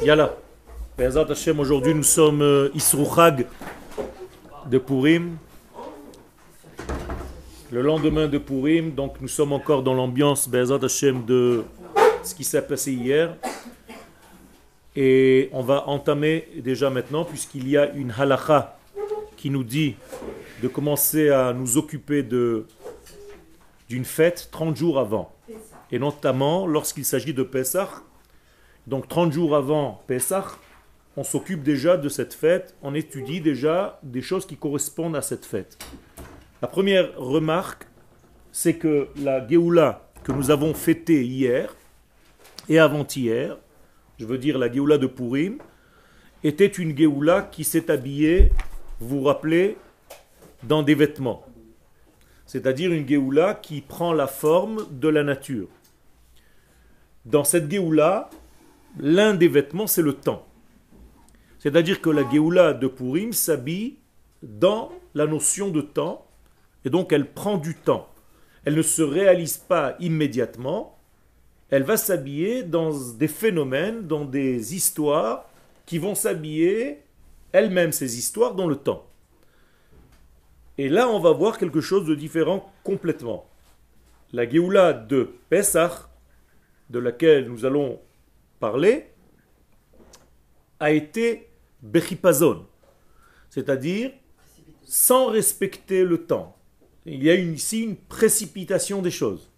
Yala. Bezat Hashem, aujourd'hui nous sommes euh, Isruchag de Purim. Le lendemain de Purim, donc nous sommes encore dans l'ambiance Bezat Hashem de ce qui s'est passé hier. Et on va entamer déjà maintenant, puisqu'il y a une halacha qui nous dit de commencer à nous occuper de d'une fête 30 jours avant. Et notamment lorsqu'il s'agit de Pessah. Donc 30 jours avant Pessah, on s'occupe déjà de cette fête, on étudie déjà des choses qui correspondent à cette fête. La première remarque, c'est que la Géoula que nous avons fêtée hier et avant-hier, je veux dire la Géoula de Purim, était une Géoula qui s'est habillée, vous vous rappelez, dans des vêtements. C'est-à-dire une Géoula qui prend la forme de la nature. Dans cette Géoula, l'un des vêtements, c'est le temps. C'est-à-dire que la Géoula de Purim s'habille dans la notion de temps, et donc elle prend du temps. Elle ne se réalise pas immédiatement, elle va s'habiller dans des phénomènes, dans des histoires qui vont s'habiller elles-mêmes, ces histoires, dans le temps. Et là, on va voir quelque chose de différent complètement. La Géoula de Pesach, de laquelle nous allons a été Bechipazon, c'est-à-dire sans respecter le temps. Il y a ici une précipitation des choses.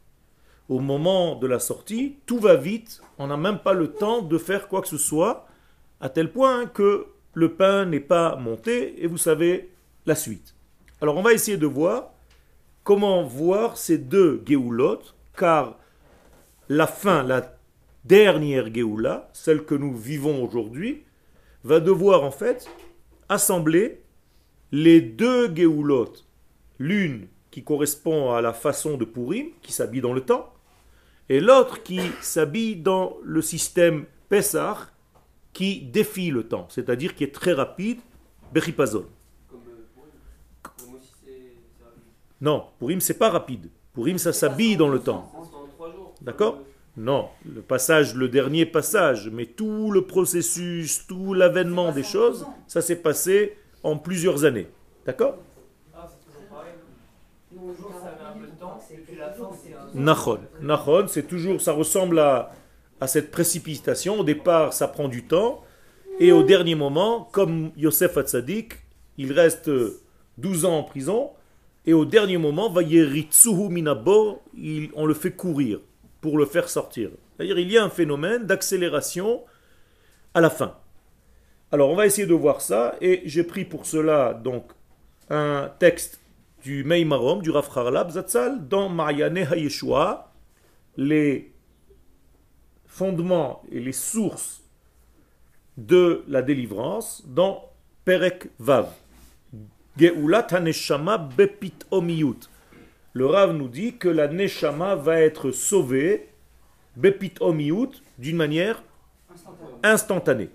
Au moment de la sortie, tout va vite, on n'a même pas le temps de faire quoi que ce soit, à tel point que le pain n'est pas monté, et vous savez la suite. Alors on va essayer de voir comment voir ces deux Géoulot, car la fin, la dernière Géoula, celle que nous vivons aujourd'hui, va devoir en fait assembler les deux Géoulot, l'une qui correspond à la façon de Purim, qui s'habille dans le temps, et l'autre qui s'habille dans le système Pessah, qui défie le temps, c'est-à-dire qui est très rapide, Bechipazol. Non, Purim, c'est pas rapide. Purim, ça s'habille dans le temps. D'accord? Non, le passage, le dernier passage, mais tout le processus, tout l'avènement des choses, ça s'est passé en plusieurs années. D'accord? Nachon. Nachon, c'est toujours, ça ressemble à, à cette précipitation. Au départ, ça prend du temps. Et au dernier moment, comme Yosef Hatzadik, il reste 12 ans en prison. Et au dernier moment, minabo, on le fait courir pour le faire sortir. C'est-à-dire il y a un phénomène d'accélération à la fin. Alors on va essayer de voir ça et j'ai pris pour cela donc un texte du Meimarom, du Rav Harlab Zatzal, dans Ma'yane HaYeshua, les fondements et les sources de la délivrance dans Perek Vav. Geulat Haneshama Bepit Omiyut. Le Rav nous dit que la Neshama va être sauvée Bepit Omiyut d'une manière instantanée.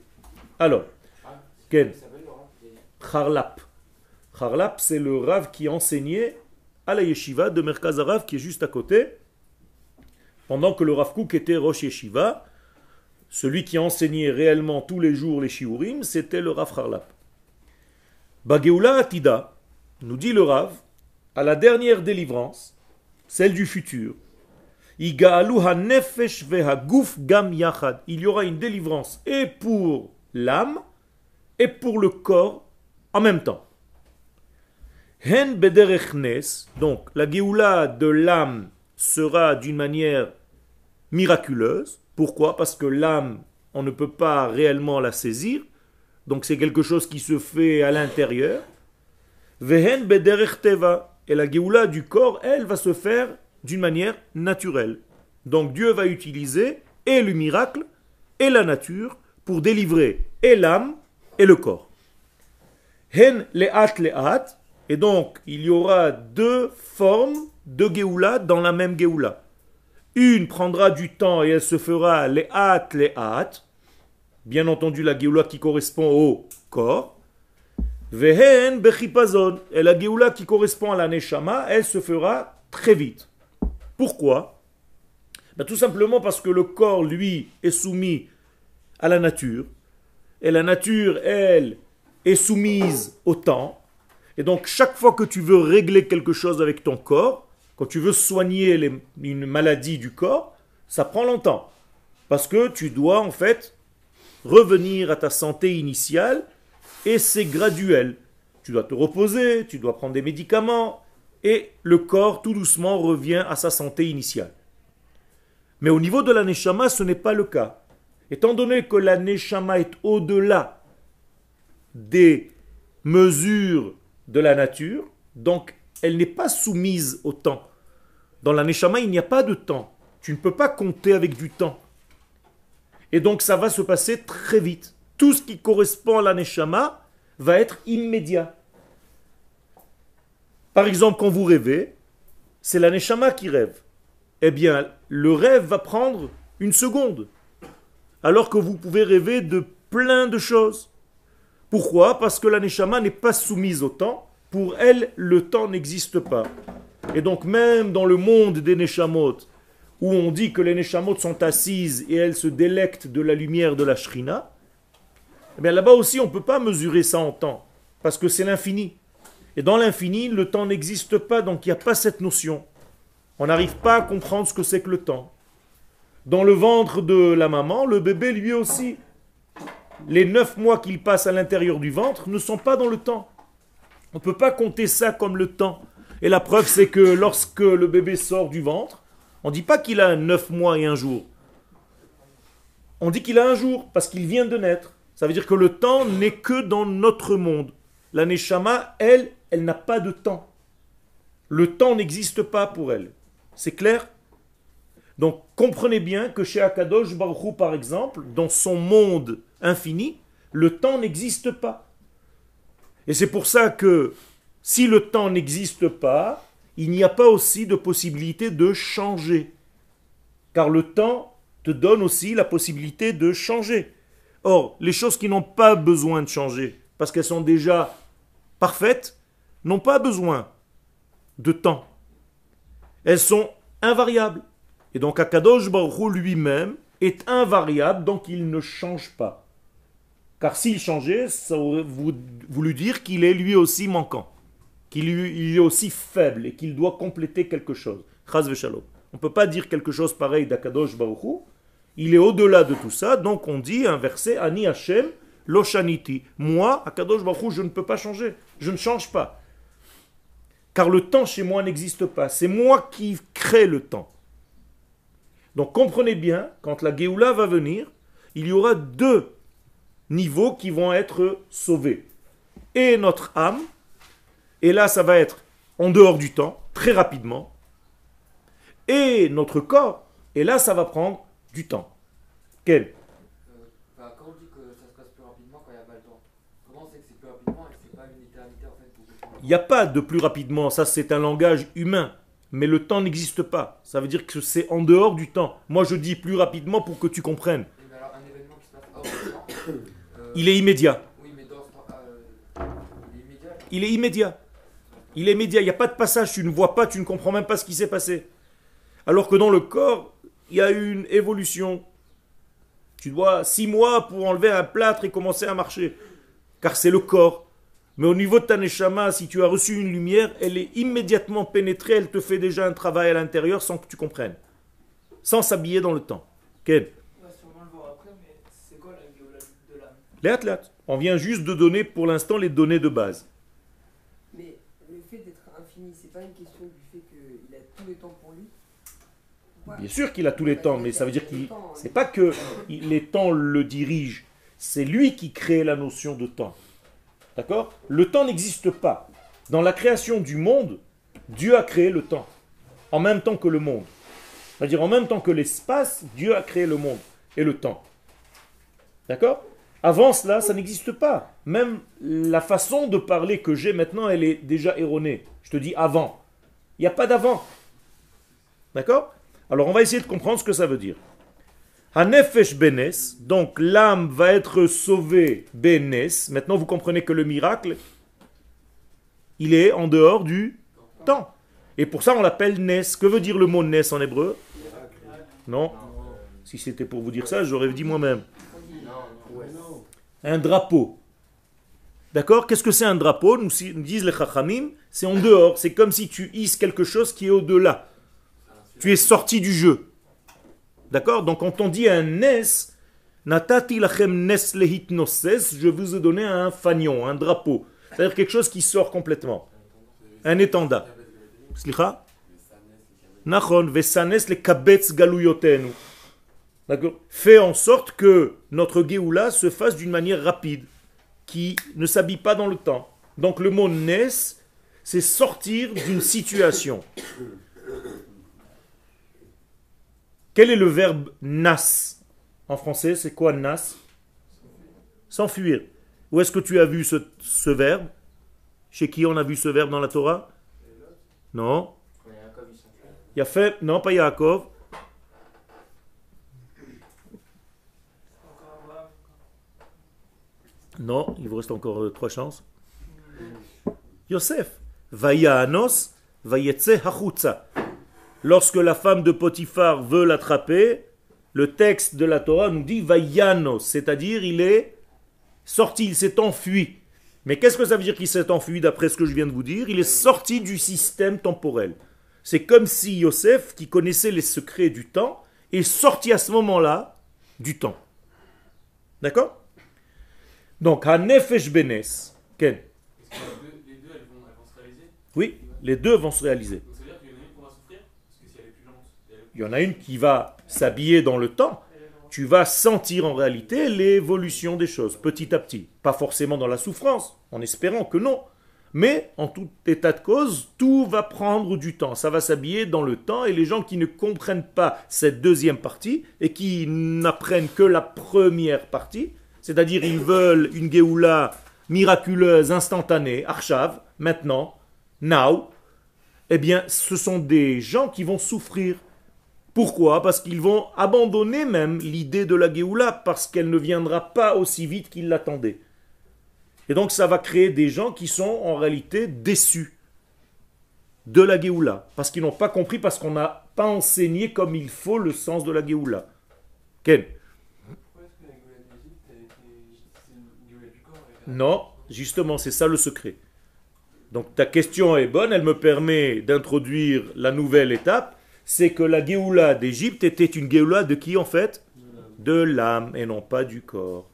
Alors, Ken Charlap. Charlap, c'est le Rav qui enseignait à la yeshiva de Merkaz Rav qui est juste à côté, pendant que le Rav Kouk était Rosh Yeshiva. Celui qui enseignait réellement tous les jours les shiurim, c'était le Rav Charlap. Bageoula Atida, nous dit le Rav, à la dernière délivrance, celle du futur, il y aura une délivrance et pour l'âme et pour le corps en même temps. Donc la Géoula de l'âme sera d'une manière miraculeuse. Pourquoi? Parce que l'âme, on ne peut pas réellement la saisir. Donc c'est quelque chose qui se fait à l'intérieur. Vehen. Et la Géoula du corps, elle, va se faire d'une manière naturelle. Donc Dieu va utiliser et le miracle et la nature pour délivrer et l'âme et le corps. Hen le'at le'at. Et donc il y aura deux formes de Géoula dans la même Géoula. Une prendra du temps et elle se fera le'at le'at bien entendu la Géoula qui correspond au corps, Bechipazon, et la Géoula qui correspond à la Neshama, elle se fera très vite. Pourquoi? Ben, Tout simplement parce que le corps, lui, est soumis à la nature. Et la nature, elle, est soumise au temps. Et donc, chaque fois que tu veux régler quelque chose avec ton corps, quand tu veux soigner une maladie du corps, ça prend longtemps. Parce que tu dois, en fait, revenir à ta santé initiale et c'est graduel. Tu dois te reposer, tu dois prendre des médicaments et le corps tout doucement revient à sa santé initiale. Mais au niveau de la neshama, ce n'est pas le cas. Étant donné que la neshama est au-delà des mesures de la nature, donc elle n'est pas soumise au temps. Dans la neshama, il n'y a pas de temps. Tu ne peux pas compter avec du temps. Et donc ça va se passer très vite. Tout ce qui correspond à la neshama va être immédiat. Par exemple, quand vous rêvez, c'est la neshama qui rêve. Eh bien, le rêve va prendre une seconde. Alors que vous pouvez rêver de plein de choses. Pourquoi? Parce que la neshama n'est pas soumise au temps. Pour elle, le temps n'existe pas. Et donc même dans le monde des neshamot, où on dit que les neshamot sont assises et elles se délectent de la lumière de la shrina, eh bien là-bas aussi on ne peut pas mesurer ça en temps, parce que c'est l'infini. Et dans l'infini, le temps n'existe pas, donc il n'y a pas cette notion. On n'arrive pas à comprendre ce que c'est que le temps. Dans le ventre de la maman, le bébé lui aussi, les neuf mois qu'il passe à l'intérieur du ventre ne sont pas dans le temps. On ne peut pas compter ça comme le temps. Et la preuve, c'est que lorsque le bébé sort du ventre, on ne dit pas qu'il a neuf mois et un jour. On dit qu'il a un jour parce qu'il vient de naître. Ça veut dire que le temps n'est que dans notre monde. La Neshama, elle, elle n'a pas de temps. Le temps n'existe pas pour elle. C'est clair? Donc comprenez bien que chez Akadosh Baruch par exemple, dans son monde infini, le temps n'existe pas. Et c'est pour ça que si le temps n'existe pas, il n'y a pas aussi de possibilité de changer. Car le temps te donne aussi la possibilité de changer. Or, les choses qui n'ont pas besoin de changer, parce qu'elles sont déjà parfaites, n'ont pas besoin de temps. Elles sont invariables. Et donc Akadosh Baruch lui-même est invariable, donc il ne change pas. Car s'il changeait, ça aurait voulu dire qu'il est lui aussi manquant qu'il est aussi faible et qu'il doit compléter quelque chose. On ne peut pas dire quelque chose pareil d'Akadosh Baruchou. Il est au-delà de tout ça, donc on dit un verset Ani Hashem Loshaniti. Moi, Akadosh Baruchou, je ne peux pas changer. Je ne change pas. Car le temps chez moi n'existe pas. C'est moi qui crée le temps. Donc comprenez bien, quand la Géoula va venir, il y aura deux niveaux qui vont être sauvés. Et notre âme, et là, ça va être en dehors du temps, très rapidement. Et notre corps, et là, ça va prendre du temps. Quel? Euh, bah, Quand on dit que ça se passe plus rapidement quand il n'y a pas le temps, comment c'est que c'est plus rapidement et que c'est pas une éternité en fait Il n'y a pas de plus rapidement, ça c'est un langage humain. Mais le temps n'existe pas. Ça veut dire que c'est en dehors du temps. Moi je dis plus rapidement pour que tu comprennes. Alors, un événement qui se passe hors du temps, euh, Il est immédiat. Oui, mais dans ce euh, il est immédiat. Il est immédiat. Il est immédiat, il n'y a pas de passage, tu ne vois pas, tu ne comprends même pas ce qui s'est passé. Alors que dans le corps, il y a une évolution. Tu dois six mois pour enlever un plâtre et commencer à marcher. Car c'est le corps. Mais au niveau de ta neshama, si tu as reçu une lumière, elle est immédiatement pénétrée, elle te fait déjà un travail à l'intérieur sans que tu comprennes. Sans s'habiller dans le temps. Quel On vient juste de donner pour l'instant les données de base. Bien sûr qu'il a tous les temps, mais ça veut dire qu'il c'est pas que les temps le dirigent, c'est lui qui crée la notion de temps. D'accord? Le temps n'existe pas. Dans la création du monde, Dieu a créé le temps en même temps que le monde. C'est-à-dire en même temps que l'espace, Dieu a créé le monde et le temps. D'accord? Avant cela, ça n'existe pas. Même la façon de parler que j'ai maintenant, elle est déjà erronée. Je te dis avant. Il n'y a pas d'avant. D'accord? Alors on va essayer de comprendre ce que ça veut dire. Hanefesh benes, donc l'âme va être sauvée benes. Maintenant vous comprenez que le miracle, il est en dehors du temps. Et pour ça on l'appelle nes. Que veut dire le mot nes en hébreu? Non Si c'était pour vous dire ça, j'aurais dit moi-même. Un drapeau. D'accord? Qu'est-ce que c'est un drapeau? Nous disent les chachamim, c'est en dehors. C'est comme si tu hisses quelque chose qui est au-delà. Tu es sorti du jeu. D'accord? Donc quand on dit un nes, natati lachem nes je vous ai donné un fanion, un drapeau. C'est-à-dire quelque chose qui sort complètement. Un étendard. Slicha? Nachon, vesanes le kabetz galuyotenu. D'accord? Fais en sorte que notre Géoula se fasse d'une manière rapide qui ne s'habille pas dans le temps. Donc le mot nes, c'est sortir d'une situation. Quel est le verbe nas? En français, c'est quoi nas? S'enfuir. Où est-ce que tu as vu ce, verbe? Chez qui on a vu ce verbe dans la Torah? Non. Il y a fait, non pas Yaakov. Non, il vous reste encore euh, trois chances. Yosef. Vayaanos, vayetse hachutza. Lorsque la femme de Potiphar veut l'attraper, le texte de la Torah nous dit Vayanos, c'est-à-dire il est sorti, il s'est enfui. Mais qu'est-ce que ça veut dire qu'il s'est enfui d'après ce que je viens de vous dire? Il est sorti du système temporel. C'est comme si Yosef, qui connaissait les secrets du temps, est sorti à ce moment-là du temps. D'accord? Donc, Hanefesh Benes. Ken Les deux, elles vont, se réaliser? Oui, les deux vont se réaliser. Donc, ça veut dire qu'il y en a une qui va souffrir Parce que si elle est plus lente. Il y en a une qui va s'habiller dans le temps. Tu vas sentir en réalité l'évolution des choses, petit à petit. Pas forcément dans la souffrance, en espérant que non. Mais en tout état de cause, tout va prendre du temps. Ça va s'habiller dans le temps et les gens qui ne comprennent pas cette deuxième partie et qui n'apprennent que la première partie, c'est-à-dire ils veulent une Géoula miraculeuse, instantanée, Arshav, maintenant, now, eh bien ce sont des gens qui vont souffrir. Pourquoi? Parce qu'ils vont abandonner même l'idée de la Géoula parce qu'elle ne viendra pas aussi vite qu'ils l'attendaient. Et donc ça va créer des gens qui sont en réalité déçus de la Géoula parce qu'ils n'ont pas compris, parce qu'on n'a pas enseigné comme il faut le sens de la Géoula. Ken? Non, justement, c'est ça le secret. Donc ta question est bonne, elle me permet d'introduire la nouvelle étape, c'est que la Géoula d'Égypte était une Géoula de qui en fait? De l'âme et non pas du corps.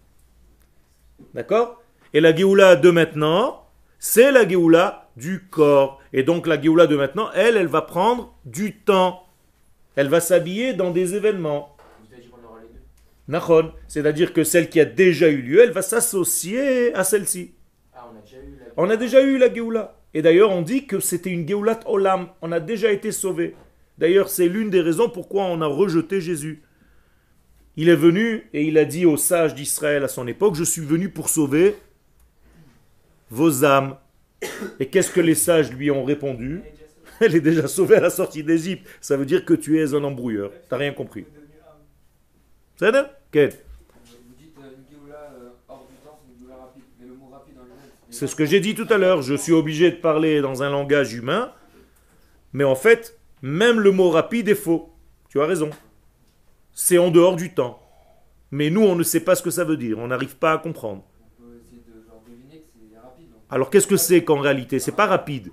D'accord? Et la Géoula de maintenant, c'est la Géoula du corps. Et donc la Géoula de maintenant, elle, elle va prendre du temps. Elle va s'habiller dans des événements. Nachon, c'est-à-dire que celle qui a déjà eu lieu, elle va s'associer à celle-ci. Ah, on, a déjà eu la Géoula. Et d'ailleurs, on dit que c'était une Géoulat Olam. On a déjà été sauvé. D'ailleurs, c'est l'une des raisons pourquoi on a rejeté Jésus. Il est venu et il a dit aux sages d'Israël à son époque, je suis venu pour sauver vos âmes. Et qu'est-ce que les sages lui ont répondu? Elle est déjà sauvée à la sortie d'Égypte. Ça veut dire que tu es un embrouilleur. T'as rien compris. C'est c'est ce que j'ai dit tout à l'heure. Je suis obligé de parler dans un langage humain, mais en fait, même le mot rapide est faux. Tu as raison. C'est en dehors du temps. Mais nous, on ne sait pas ce que ça veut dire. On n'arrive pas à comprendre. Alors qu'est-ce que c'est qu'en réalité? C'est pas rapide.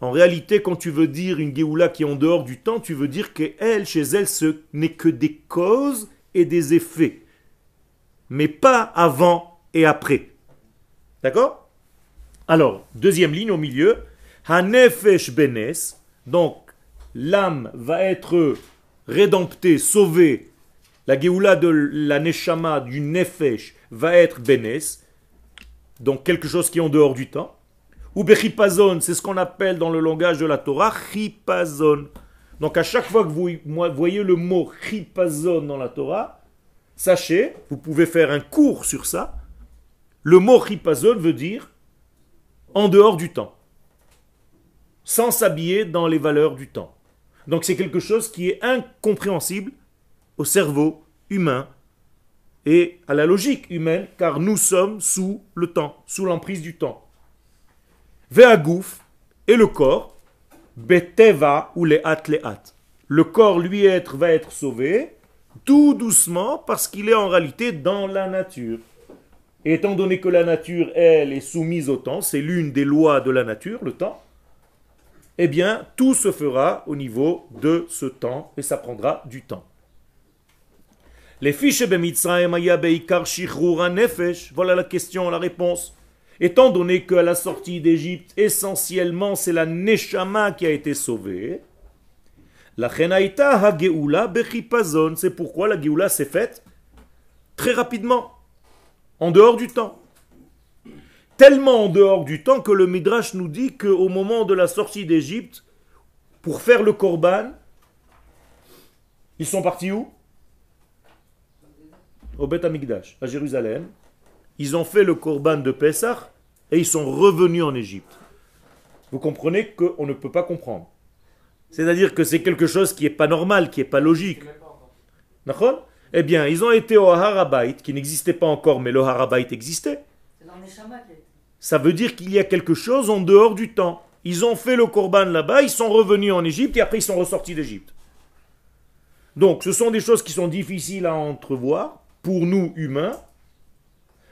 En réalité, quand tu veux dire une Géoula qui est en dehors du temps, tu veux dire qu'elle, chez elle, ce n'est que des causes et des effets, mais pas avant et après. D'accord? Alors, deuxième ligne au milieu, Hanefesh Benes, donc l'âme va être rédemptée, sauvée, la Géoula de la Neshama, du Nefesh, va être Benes, donc quelque chose qui est en dehors du temps. Ou Bechipazon, c'est ce qu'on appelle dans le langage de la Torah, Chipazon. Donc à chaque fois que vous voyez le mot chipazon dans la Torah, sachez, vous pouvez faire un cours sur ça. Le mot chipazon veut dire en dehors du temps, sans s'habiller dans les valeurs du temps. Donc c'est quelque chose qui est incompréhensible au cerveau humain et à la logique humaine, car nous sommes sous le temps, sous l'emprise du temps. Veagouf et le corps Beteva ou les at les at. Le corps, lui, être, va être sauvé, tout doucement, parce qu'il est en réalité dans la nature. Et étant donné que la nature, elle, est soumise au temps, c'est l'une des lois de la nature, le temps, eh bien, tout se fera au niveau de ce temps, et ça prendra du temps. Les fiches nefesh, voilà la question, la réponse. Étant donné qu'à la sortie d'Égypte, essentiellement, c'est la Neshama qui a été sauvée, la Chenaïta ha bechipazon, c'est pourquoi la Geoula s'est faite très rapidement, en dehors du temps. Tellement en dehors du temps que le Midrash nous dit qu'au moment de la sortie d'Égypte, pour faire le Korban, ils sont partis où? Au Beth Amikdash, à Jérusalem. Ils ont fait le Korban de Pessah et ils sont revenus en Égypte. Vous comprenez qu'on ne peut pas comprendre. C'est-à-dire que c'est quelque chose qui n'est pas normal, qui n'est pas logique. Eh bien, ils ont été au Harabait, qui n'existait pas encore, mais le Harabait existait. Ça veut dire qu'il y a quelque chose en dehors du temps. Ils ont fait le Korban là-bas, ils sont revenus en Égypte et après ils sont ressortis d'Égypte. Donc, ce sont des choses qui sont difficiles à entrevoir pour nous humains,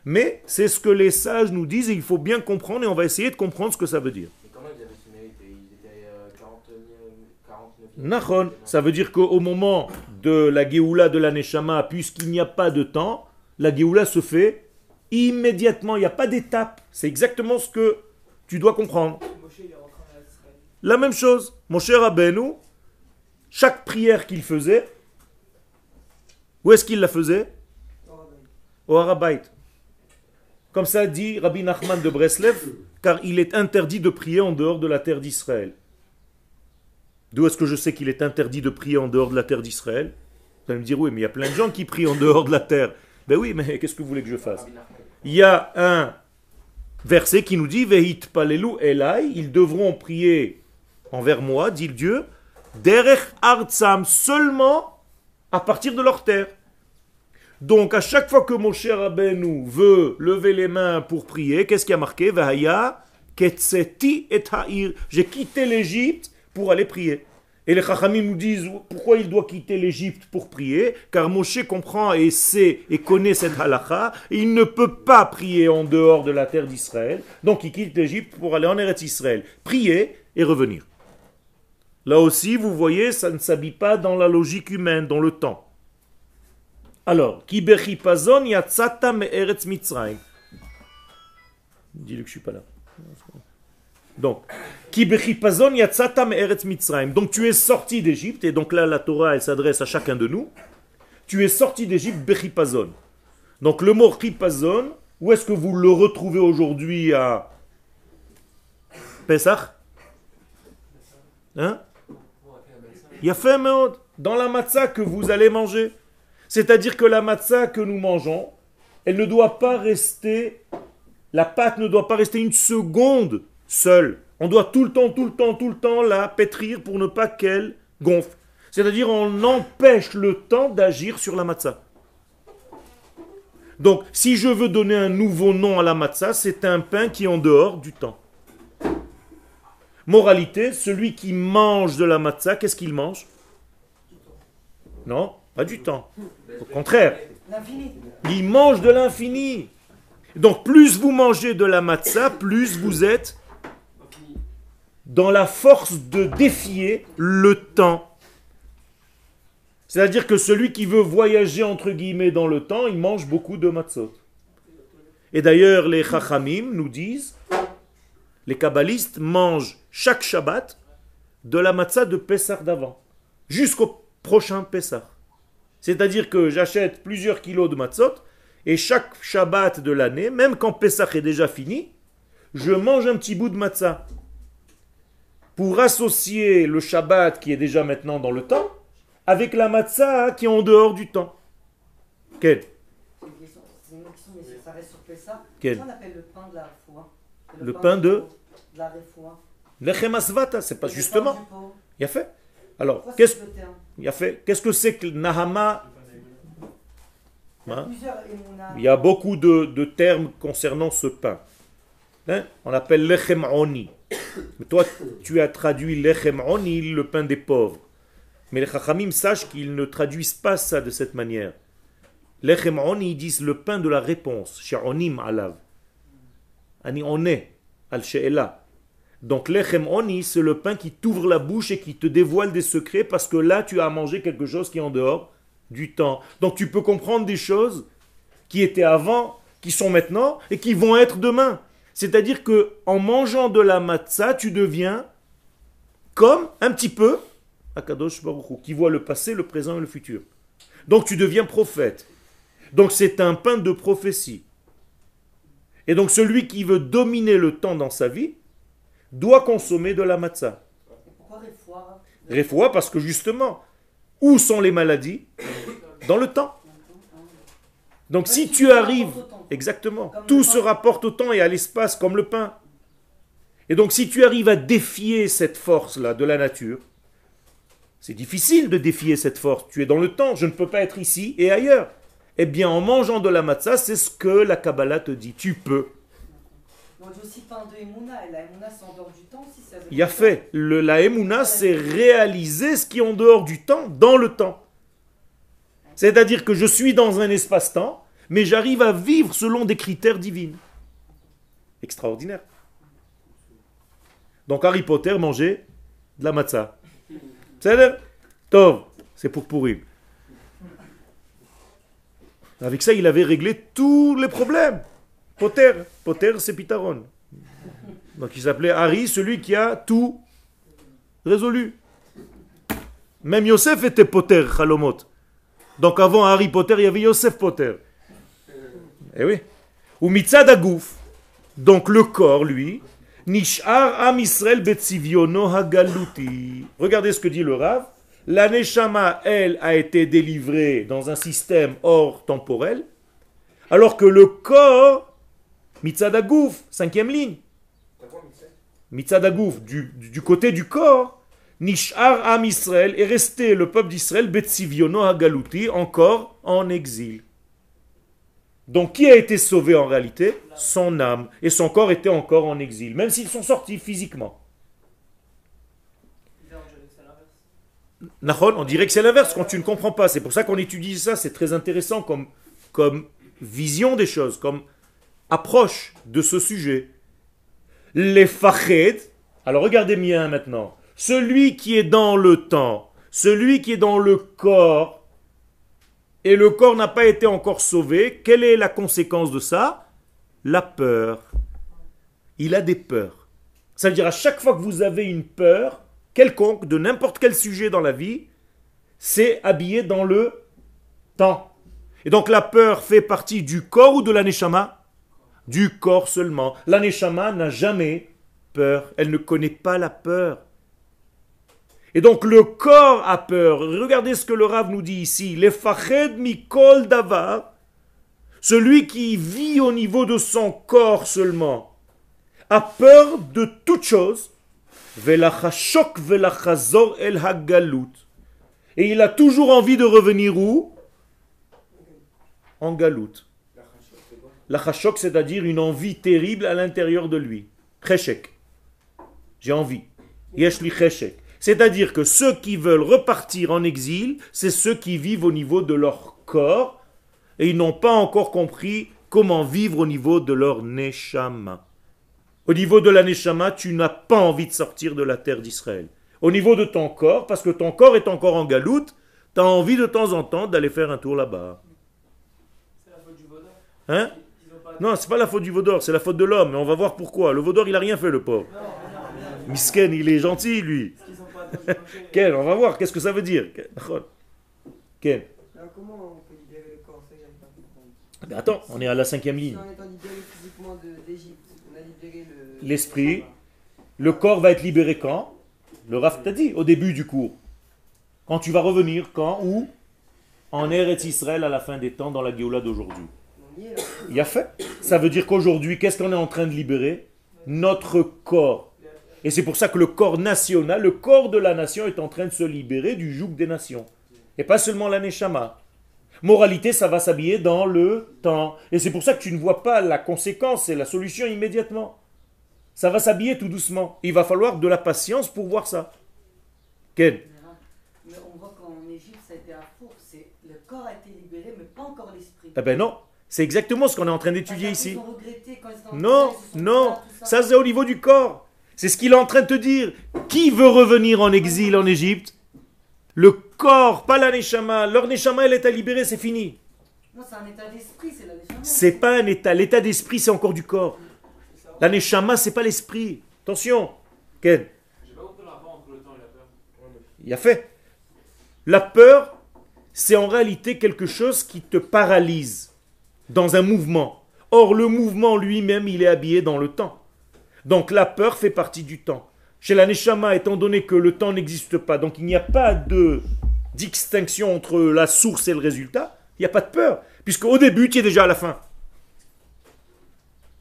mais c'est ce que les sages nous disent et il faut bien comprendre et on va essayer de comprendre ce que ça veut dire. Nachon, ça veut dire qu'au moment de la Géoula de la Neshama, puisqu'il n'y a pas de temps, la Géoula se fait immédiatement, il n'y a pas d'étape. C'est exactement ce que tu dois comprendre. La même chose, mon cher Rabbeinu, chaque prière qu'il faisait, où est-ce qu'il la faisait? Au Harabait. Comme ça dit Rabbi Nachman de Breslev, car il est interdit de prier en dehors de la terre d'Israël. D'où est-ce que je sais qu'il est interdit de prier en dehors de la terre d'Israël? Vous allez me dire, oui, mais il y a plein de gens qui prient en dehors de la terre. Ben oui, mais qu'est-ce que vous voulez que je fasse? Il y a un verset qui nous dit, Vehit palelu elai, ils devront prier envers moi, dit Dieu, derech artsam, seulement à partir de leur terre. Donc à chaque fois que mon cher Abenou veut lever les mains pour prier, qu'est-ce qui a marqué? Ketseti et J'ai quitté l'Égypte pour aller prier. Et les Chachamim nous disent pourquoi il doit quitter l'Égypte pour prier, car Moshe comprend et sait et connaît cette halakha, et il ne peut pas prier en dehors de la terre d'Israël, donc il quitte l'Égypte pour aller en Eretz Israël, prier et revenir. Là aussi, vous voyez, ça ne s'habille pas dans la logique humaine, dans le temps. Alors, ki bechipazon yatzata Eretz Mitzrayim. Dis-lui que je suis pas là. Donc, donc tu es sorti d'Égypte, et donc là la Torah elle s'adresse à chacun de nous. Tu es sorti d'Égypte, Bechipazon. Donc le mot Chipazon, où est-ce que vous le retrouvez aujourd'hui à Pesach? Hein? Il y a fait dans la matzah que vous allez manger. C'est-à-dire que la matzah que nous mangeons, elle ne doit pas rester, la pâte ne doit pas rester une seconde seule. On doit tout le temps, tout le temps, tout le temps la pétrir pour ne pas qu'elle gonfle. C'est-à-dire on empêche le temps d'agir sur la matzah. Donc, si je veux donner un nouveau nom à la matzah, c'est un pain qui est en dehors du temps. Moralité, celui qui mange de la matzah, qu'est-ce qu'il mange? Non, pas du temps. Au contraire, il mange de l'infini. Donc, plus vous mangez de la matzah, plus vous êtes dans la force de défier le temps. C'est-à-dire que celui qui veut voyager entre guillemets dans le temps, il mange beaucoup de matzot. Et d'ailleurs, les chachamim nous disent, les kabbalistes mangent chaque Shabbat de la matzah de Pessah d'avant, jusqu'au prochain Pessah. C'est-à-dire que j'achète plusieurs kilos de matzot, et chaque Shabbat de l'année, même quand Pessah est déjà fini, je mange un petit bout de matzah pour associer le Shabbat qui est déjà maintenant dans le temps avec la matzah qui est en dehors du temps. Quel? Quel? On appelle le pain de la foi Le, pain, de, la Lechem asvata, c'est pas justement. Il a fait. Alors, qu'est-ce a fait Qu'est-ce que c'est que Nahama? Hein? Il y a beaucoup de, de termes concernant ce pain. Hein? On appelle lechem oni. Toi, tu as traduit lechem oni, le pain des pauvres. Mais les chachamim sachent qu'ils ne traduisent pas ça de cette manière. Lechem oni, ils disent le pain de la réponse. Sha'onim alav. Ani on est, al. Donc lechem c'est le pain qui t'ouvre la bouche et qui te dévoile des secrets parce que là, tu as mangé quelque chose qui est en dehors du temps. Donc tu peux comprendre des choses qui étaient avant, qui sont maintenant et qui vont être demain. C'est-à-dire que en mangeant de la matzah, tu deviens comme un petit peu Akadosh Baruch qui voit le passé, le présent et le futur. Donc tu deviens prophète. Donc c'est un pain de prophétie. Et donc celui qui veut dominer le temps dans sa vie doit consommer de la matzah. Pourquoi Refoua parce que justement, où sont les maladies? Dans le temps. Donc si tu arrives, exactement, tout se rapporte au temps et à l'espace comme le pain. Et donc si tu arrives à défier cette force-là de la nature, c'est difficile de défier cette force. Tu es dans le temps, je ne peux pas être ici et ailleurs. Eh bien, en mangeant de la matzah, c'est ce que la Kabbalah te dit. Tu peux. Il y a fait. Le, la Emouna, c'est réaliser ce qui est en dehors du temps, dans le temps. C'est-à-dire que je suis dans un espace-temps, mais j'arrive à vivre selon des critères divins. Extraordinaire. Donc Harry Potter mangeait de la matzah. C'est Tov, c'est pour pourrir. Avec ça, il avait réglé tous les problèmes. Potter, Potter, c'est Pitaron. Donc il s'appelait Harry, celui qui a tout résolu. Même Yosef était Potter, Chalomot. Donc avant Harry Potter, il y avait Yosef Potter. Eh oui. Ou Mitzadagouf. Donc le corps, lui, Nishar Am Israël Betsiviono Hagaluti. Regardez ce que dit le Rav. La Neshama, elle, a été délivrée dans un système hors temporel, alors que le corps, Mitzadagouf, cinquième ligne, Mitzadagouf, du, du côté du corps, Nishar Am Israël est resté le peuple d'Israël, Betsiviono Hagaluti, encore en exil. Donc qui a été sauvé en réalité? Son âme. Et son corps était encore en exil, même s'ils sont sortis physiquement. On dirait que c'est l'inverse quand tu ne comprends pas. C'est pour ça qu'on étudie ça. C'est très intéressant comme, comme vision des choses, comme approche de ce sujet. Les fached. Alors regardez bien maintenant. Celui qui est dans le temps, celui qui est dans le corps, et le corps n'a pas été encore sauvé, quelle est la conséquence de ça? La peur. Il a des peurs. Ça veut dire à chaque fois que vous avez une peur, quelconque, de n'importe quel sujet dans la vie, c'est habillé dans le temps. Et donc la peur fait partie du corps ou de l'aneshama? Du corps seulement. L'aneshama n'a jamais peur. Elle ne connaît pas la peur. Et donc le corps a peur. Regardez ce que le Rav nous dit ici. Les fached mikol davar. Celui qui vit au niveau de son corps seulement a peur de toute chose. Velachashok velachazor el. Et il a toujours envie de revenir où? En galout. La chashok, c'est-à-dire une envie terrible à l'intérieur de lui. Cheshek. J'ai envie. Yeshli cheshek. C'est-à-dire que ceux qui veulent repartir en exil, c'est ceux qui vivent au niveau de leur corps et ils n'ont pas encore compris comment vivre au niveau de leur neshama. Au niveau de la neshama, tu n'as pas envie de sortir de la terre d'Israël. Au niveau de ton corps, parce que ton corps est encore en galoute, tu as envie de temps en temps d'aller faire un tour là-bas. C'est la faute du vaudor Hein? Non, c'est pas la faute du vaudor, c'est la faute de l'homme. On va voir pourquoi. Le vaudor, il a rien fait, le pauvre. Misken, il est gentil, lui. Quel On va voir, qu'est-ce que ça veut dire Quel Comment on peut libérer le corps? Ben Attends, on est à la cinquième ligne. L'esprit, le corps va être libéré quand? Le Raf t'a dit au début du cours. Quand tu vas revenir, quand Où? En Eretz Israël à la fin des temps, dans la Géoula d'aujourd'hui. Il y a fait. Ça veut dire qu'aujourd'hui, qu'est-ce qu'on est en train de libérer? Notre corps. Et c'est pour ça que le corps national, le corps de la nation est en train de se libérer du joug des nations. Et pas seulement l'aneshama. Moralité, ça va s'habiller dans le temps. Et c'est pour ça que tu ne vois pas la conséquence et la solution immédiatement. Ça va s'habiller tout doucement. Il va falloir de la patience pour voir ça. Quel Mais on voit qu'en Égypte, ça a été un four. Le corps a été libéré, mais pas encore l'esprit. Eh ben non, c'est exactement ce qu'on est en train d'étudier ici. ils ont regretté quand ils étaient en Non, prison, ils se sont non, plaints, tout ça c'est au niveau du corps. C'est ce qu'il est en train de te dire. Qui veut revenir en exil en Égypte? Le corps, pas la neshama. Leur neshama, elle est à libérer, c'est fini. Non, c'est un état d'esprit, c'est la neshama. C'est pas un état. L'état d'esprit, c'est encore du corps. La neshama, c'est pas l'esprit. Attention. Ken, il a fait. La peur, c'est en réalité quelque chose qui te paralyse dans un mouvement. Or, le mouvement lui-même, il est habillé dans le temps. Donc la peur fait partie du temps. Chez la Neshama, étant donné que le temps n'existe pas, donc il n'y a pas de distinction entre la source et le résultat, il n'y a pas de peur, puisque au début, tu es déjà à la fin.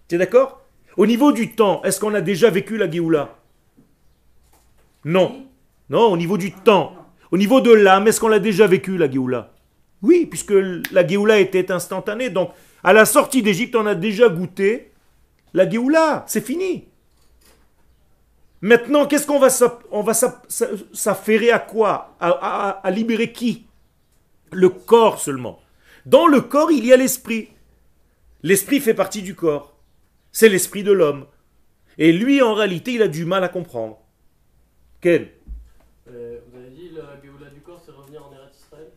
Tu es d'accord? Au niveau du temps, est-ce qu'on a déjà vécu la Géoula? Non. Non, au niveau du temps. Au niveau de l'âme, est-ce qu'on l'a déjà vécu la Géoula? Oui, puisque la Géoula était instantanée. Donc, à la sortie d'Égypte, on a déjà goûté la Géoula. C'est fini. Maintenant, qu'est-ce qu'on va on va s'affairer à quoi? À, à- à libérer qui? Le corps seulement. Dans le corps, il y a l'esprit. L'esprit fait partie du corps. C'est l'esprit de l'homme. Et lui, en réalité, il a du mal à comprendre. Quel Euh, vous avez dit la Géoula du corps, c'est revenir en Eretz Israël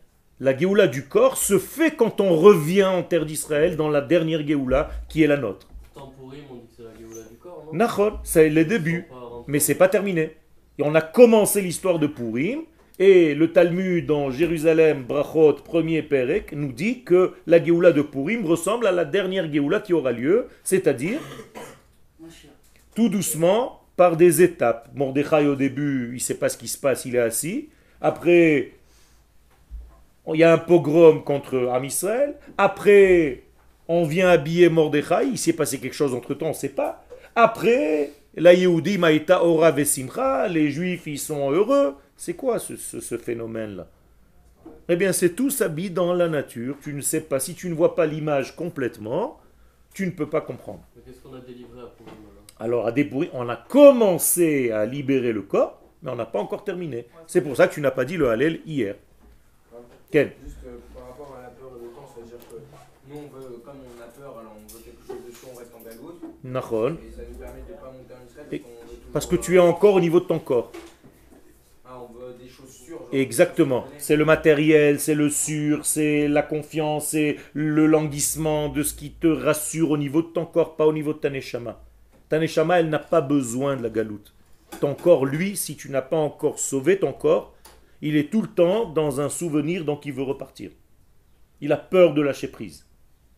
La Géoula du corps se fait quand on revient en terre d'Israël dans la dernière Géoula qui est la nôtre. Purim, on dit que c'est la Géoula du corps, non? C'est le début. Mais c'est pas terminé. On a commencé l'histoire de Purim, et le Talmud dans Jérusalem, Brachot, premier Perek, nous dit que la Géoula de Purim ressemble à la dernière Géoula qui aura lieu, c'est-à-dire tout doucement, par des étapes. Mordechai au début, il ne sait pas ce qui se passe, il est assis. Après, il y a un pogrom contre Am Israël. Après, on vient habiller Mordechai, il s'est passé quelque chose entre temps, on ne sait pas. Après, la Yehudi Maïta Ora Vesimcha, les Juifs, ils sont heureux. C'est quoi ce, ce- ce phénomène-là? Eh bien, c'est tout s'habille dans la nature. Tu ne sais pas, si tu ne vois pas l'image complètement, tu ne peux pas comprendre. Mais qu'est-ce qu'on a délivré à alors? À Déboury, on a commencé à libérer le corps, mais on n'a pas encore terminé. C'est pour ça que tu n'as pas dit le Hallel hier. Ken Juste euh, par rapport à la peur et le temps, c'est-à-dire que nous, on veut, comme on a peur, alors on veut quelque chose dessus, on reste en Nachon. et ça nous permet de ne pas monter en Israël, Et- parce que tu es encore au niveau de ton corps. Ah, Exactement. C'est le matériel, c'est le sûr, c'est la confiance, c'est le languissement de ce qui te rassure au niveau de ton corps, pas au niveau de ta neshama. Ta neshama, elle n'a pas besoin de la galoute. Ton corps, lui, si tu n'as pas encore sauvé ton corps, il est tout le temps dans un souvenir, donc il veut repartir. Il a peur de lâcher prise.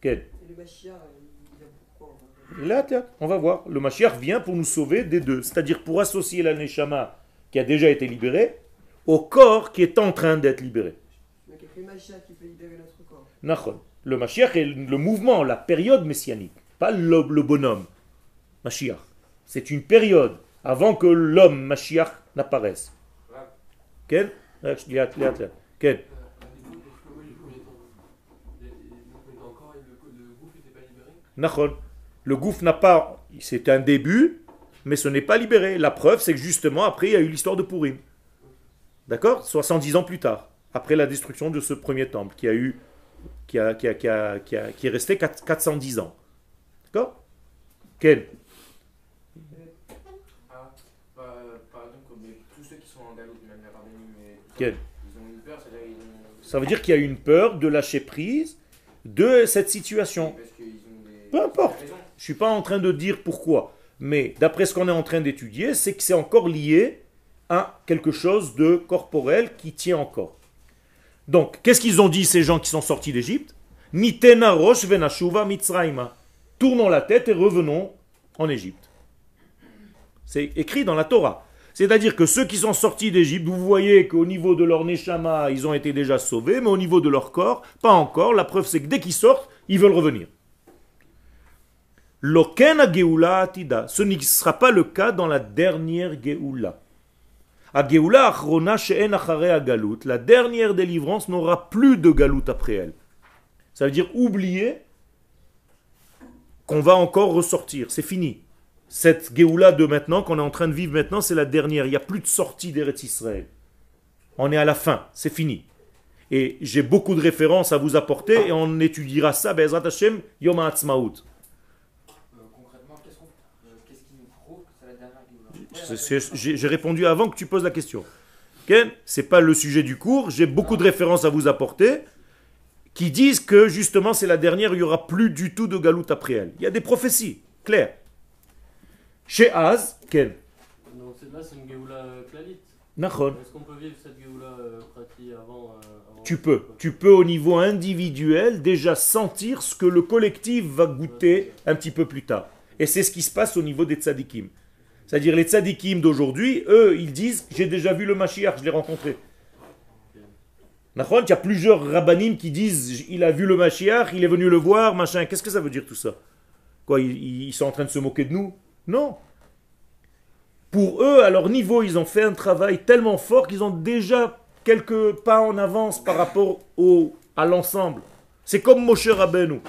Quel Et le Mashiach, il a pourquoi Et Là, on va voir. Le Mashiach vient pour nous sauver des deux. C'est-à-dire pour associer la Neshama qui a déjà été libérée au corps qui est en train d'être libéré. Le Mashiach qui peut libérer notre corps? Nachon. Le Mashiach est le mouvement, la période messianique, pas le, le bonhomme. Mashiach. C'est une période avant que l'homme Mashiach n'apparaisse. Quel Quel Euh, encore, le, le gouffre n'était pas libéré Nachon. Le gouffre n'a pas. C'est un début, mais ce n'est pas libéré. La preuve, c'est que justement, après, il y a eu l'histoire de Purim. D'accord? 70 ans plus tard, après la destruction de ce premier temple, qui a eu. qui, a, qui, a, qui, a, qui, est resté 4 410 ans. D'accord? Quel Ah, tous ceux qui sont rabbins, mais Quel. Ça veut dire qu'il y a eu une peur de lâcher prise de cette situation. Peu importe. Je ne suis pas en train de dire pourquoi, mais d'après ce qu'on est en train d'étudier, c'est que c'est encore lié à quelque chose de corporel qui tient encore. Donc, qu'est-ce qu'ils ont dit ces gens qui sont sortis d'Égypte? Nitena rosh venashuva mitzrayma. Tournons la tête et revenons en Égypte. C'est écrit dans la Torah. C'est-à-dire que ceux qui sont sortis d'Égypte, vous voyez qu'au niveau de leur neshama, ils ont été déjà sauvés, mais au niveau de leur corps, pas encore. La preuve, c'est que dès qu'ils sortent, ils veulent revenir. Geoula. Ce ne sera pas le cas dans la dernière Geoula. A Geoula achrona she'en acharei galut. La dernière délivrance n'aura plus de galout après elle. Ça veut dire oublier qu'on va encore ressortir. C'est fini. Cette Géoula de maintenant, qu'on est en train de vivre maintenant, c'est la dernière. Il n'y a plus de sortie d'Eretz Israël. On est à la fin. C'est fini. Et j'ai beaucoup de références à vous apporter et on étudiera ça, Bezrat Hashem, Yom HaAtzmaut. Euh, concrètement, qu'est-ce qu'on- euh, qu'est-ce qui nous prouve que c'est la dernière Géoula C'est- c'est- J'ai répondu avant que tu poses la question. Ken, c'est pas le sujet du cours. J'ai beaucoup de références à vous apporter qui disent que justement c'est la dernière, il n'y aura plus du tout de galout après elle. Il y a des prophéties, claires. Chez Az, Ken, Donc c'est- là, c'est une Géoula Klalit. Nachon, Est-ce qu'on peut vivre cette Géoula euh, avant, euh, avant tu peux. Tu peux au niveau individuel déjà sentir ce que le collectif va goûter un petit peu plus tard. Et c'est ce qui se passe au niveau des tzadikim. C'est-à-dire les tzadikim d'aujourd'hui, eux, ils disent j'ai déjà vu le Mashiach, je l'ai rencontré. Il y a plusieurs rabbinim qui disent il a vu le Mashiach, il est venu le voir, machin. Qu'est-ce que ça veut dire tout ça? Quoi, ils, ils sont en train de se moquer de nous? Non. Pour eux, à leur niveau, ils ont fait un travail tellement fort qu'ils ont déjà quelques pas en avance par rapport au, à l'ensemble. C'est comme Moshe Rabbeinu.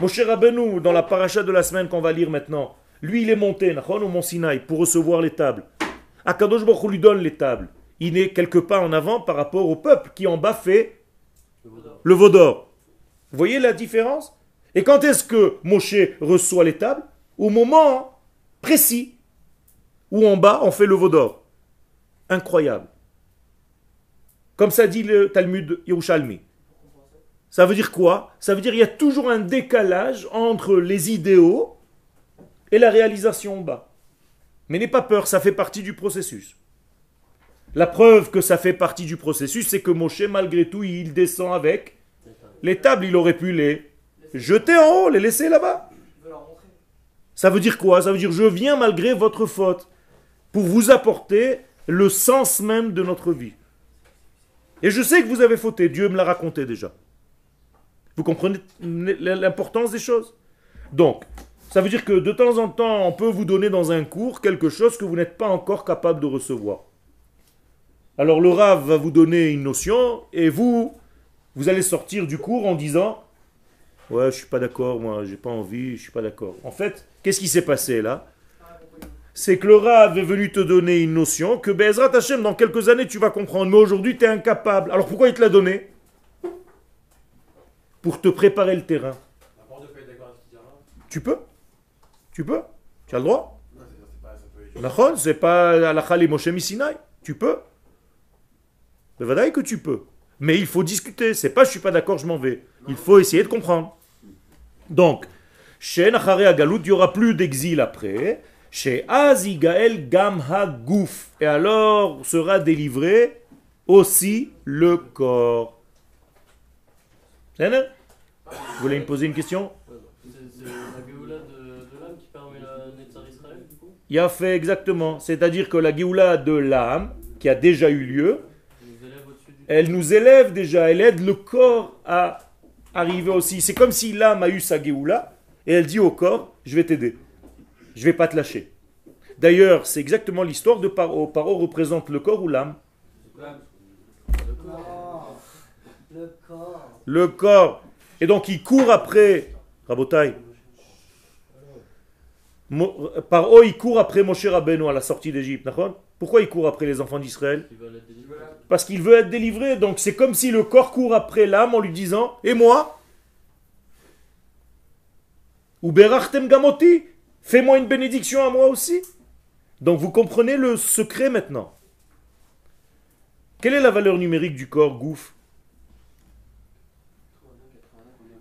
Moshe Rabbeinu, dans la paracha de la semaine qu'on va lire maintenant, lui, il est monté, nachon, au mont Sinaï, pour recevoir les tables. Akadosh Baruch lui donne les tables. Il est quelques pas en avant par rapport au peuple qui en bas fait Le Vaudor. Vous voyez la différence? Et quand est-ce que Moshe reçoit les tables? Au moment précis où en bas on fait le veau d'or. Incroyable. Comme ça dit le Talmud Yerushalmi. Ça veut dire quoi? Ça veut dire qu'il y a toujours un décalage entre les idéaux et la réalisation en bas. Mais n'aie pas peur, ça fait partie du processus. La preuve que ça fait partie du processus, c'est que Moshe, malgré tout, il descend avec les tables. Il aurait pu les jeter en haut, les laisser là-bas. Ça veut dire quoi? Ça veut dire je viens malgré votre faute pour vous apporter le sens même de notre vie. Et je sais que vous avez fauté, Dieu me l'a raconté déjà. Vous comprenez l'importance des choses? Donc, ça veut dire que de temps en temps, on peut vous donner dans un cours quelque chose que vous n'êtes pas encore capable de recevoir. Alors le Rav va vous donner une notion et vous, vous allez sortir du cours en disant Ouais, je suis pas d'accord, moi, j'ai pas envie, je suis pas d'accord. En fait, qu'est-ce qui s'est passé là? C'est que le Rav est venu te donner une notion que Bezrat Hashem, dans quelques années, tu vas comprendre. Mais aujourd'hui, tu es incapable. Alors pourquoi il te l'a donné? Pour te préparer le terrain. Tu peux? Tu peux Tu as le droit c'est pas, Alachal et Moshe. Tu peux. Que tu peux. Mais il faut discuter. C'est pas je suis pas d'accord, je m'en vais. Il faut essayer de comprendre. Donc, chez Nachare Agalout, il n'y aura plus d'exil après. Chez Azigael Gam Hagouf. Et alors sera délivré aussi le corps. Vous voulez me poser une question Ouais, C'est c'est la Géoula de, de l'âme qui permet la Netzar Israël, du coup Il a fait exactement. C'est-à-dire que la Géoula de l'âme, qui a déjà eu lieu, elle nous élève déjà, elle aide le corps à arriver aussi. C'est comme si l'âme a eu sa Géoula, et elle dit au corps, je vais t'aider. Je vais pas te lâcher. D'ailleurs, c'est exactement l'histoire de Paro. Paro représente le corps ou l'âme? Le corps. Le corps. Le corps. Et donc il court après, Rabotai. Mo- Paro, il court après Moshe Rabbeinu à la sortie d'Égypte. Pourquoi il court après les enfants d'Israël? Parce qu'il veut être délivré. Donc c'est comme si le corps court après l'âme en lui disant Et moi? Ou berachtem gamoti Fais-moi une bénédiction à moi aussi. Donc vous comprenez le secret maintenant. Quelle est la valeur numérique du corps, Gouf?